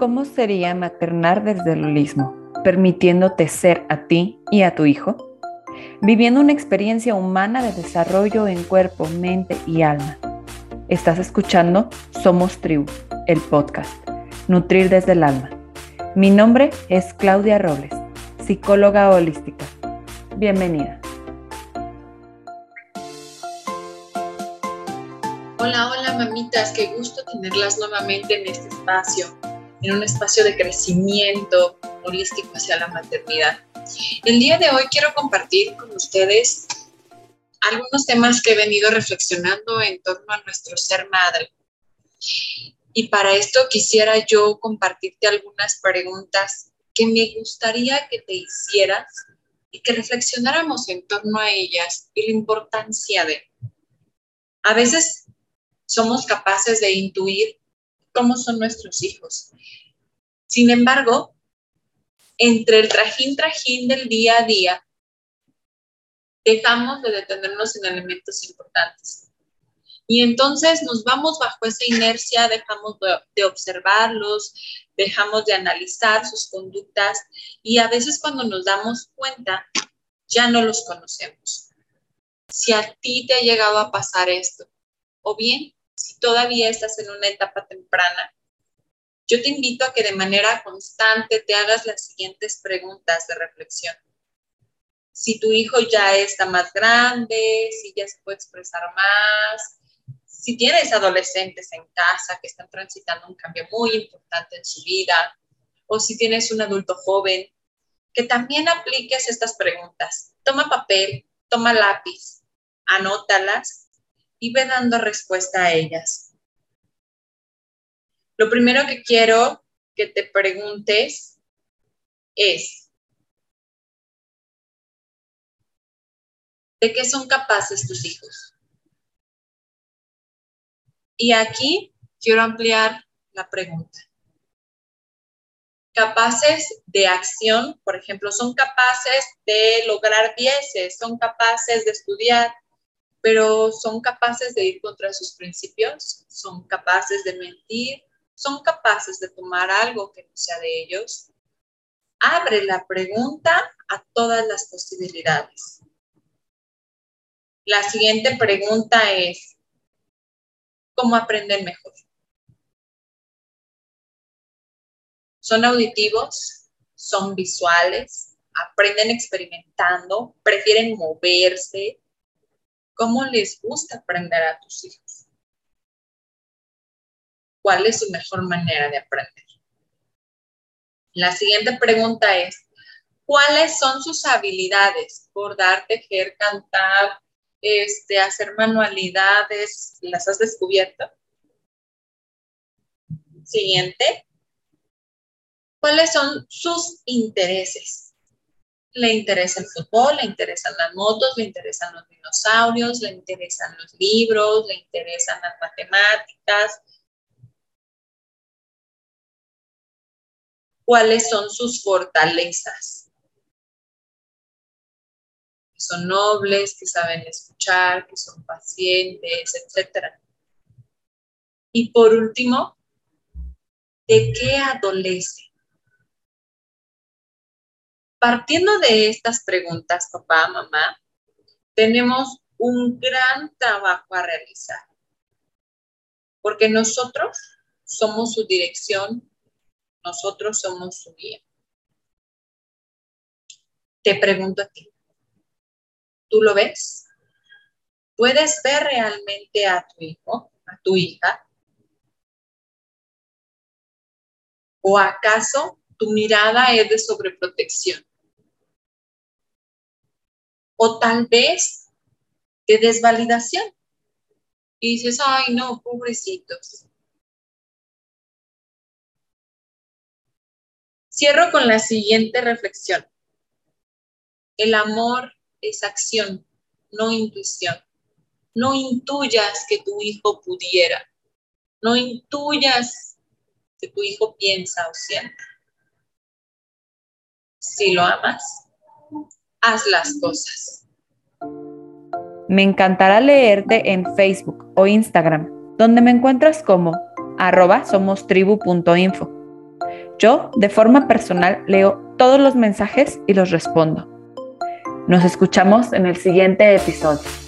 ¿Cómo sería maternar desde el holismo, permitiéndote ser a ti y a tu hijo? Viviendo una experiencia humana de desarrollo en cuerpo, mente y alma. Estás escuchando Somos Tribu, el podcast, Nutrir desde el alma. Mi nombre es Claudia Robles, psicóloga holística. Bienvenida. Hola, hola mamitas, qué gusto tenerlas nuevamente en este espacio en un espacio de crecimiento holístico hacia la maternidad. El día de hoy quiero compartir con ustedes algunos temas que he venido reflexionando en torno a nuestro ser madre. Y para esto quisiera yo compartirte algunas preguntas que me gustaría que te hicieras y que reflexionáramos en torno a ellas y la importancia de. A veces somos capaces de intuir cómo son nuestros hijos. Sin embargo, entre el trajín trajín del día a día, dejamos de detenernos en elementos importantes. Y entonces nos vamos bajo esa inercia, dejamos de, observarlos, dejamos de analizar sus conductas y a veces cuando nos damos cuenta, ya no los conocemos. Si a ti te ha llegado a pasar esto, o bien si todavía estás en una etapa temprana, yo te invito a que de manera constante te hagas las siguientes preguntas de reflexión. Si tu hijo ya está más grande, si ya se puede expresar más, si tienes adolescentes en casa que están transitando un cambio muy importante en su vida, o si tienes un adulto joven, que también apliques estas preguntas. Toma papel, toma lápiz, anótalas y ve dando respuesta a ellas. Lo primero que quiero que te preguntes es, ¿de qué son capaces tus hijos? Y aquí quiero ampliar la pregunta. Capaces de acción, por ejemplo, son capaces de lograr dieces, son capaces de estudiar, pero son capaces de ir contra sus principios, son capaces de mentir, son capaces de tomar algo que no sea de ellos. Abre la pregunta a todas las posibilidades. La siguiente pregunta es, ¿cómo aprenden mejor? ¿Son auditivos? ¿Son visuales? ¿Aprenden experimentando? ¿Prefieren moverse? ¿Cómo les gusta aprender a tus hijos? ¿Cuál es su mejor manera de aprender? La siguiente pregunta es, ¿cuáles son sus habilidades? Bordar, tejer, cantar, este, hacer manualidades, ¿las has descubierto? Siguiente. ¿Cuáles son sus intereses? le interesa el fútbol, le interesan las motos, le interesan los dinosaurios, le interesan los libros, le interesan las matemáticas. ¿Cuáles son sus fortalezas? Que son nobles, que saben escuchar, que son pacientes, etc. Y por último, ¿de qué adolece? Partiendo de estas preguntas, papá, mamá, tenemos un gran trabajo a realizar, porque nosotros somos su dirección, nosotros somos su guía. Te pregunto a ti, ¿tú lo ves? ¿Puedes ver realmente a tu hijo, a tu hija? ¿O acaso tu mirada es de sobreprotección? o tal vez de desvalidación. Y dices, ay, no, pobrecitos. Cierro con la siguiente reflexión. El amor es acción, no intuición. No intuyas que tu hijo pudiera. No intuyas que tu hijo piensa o siente. Si lo amas, haz las cosas. Me encantará leerte en Facebook o Instagram, donde me encuentras como arroba somostribu.info. Yo, de forma personal, leo todos los mensajes y los respondo. Nos escuchamos en el siguiente episodio.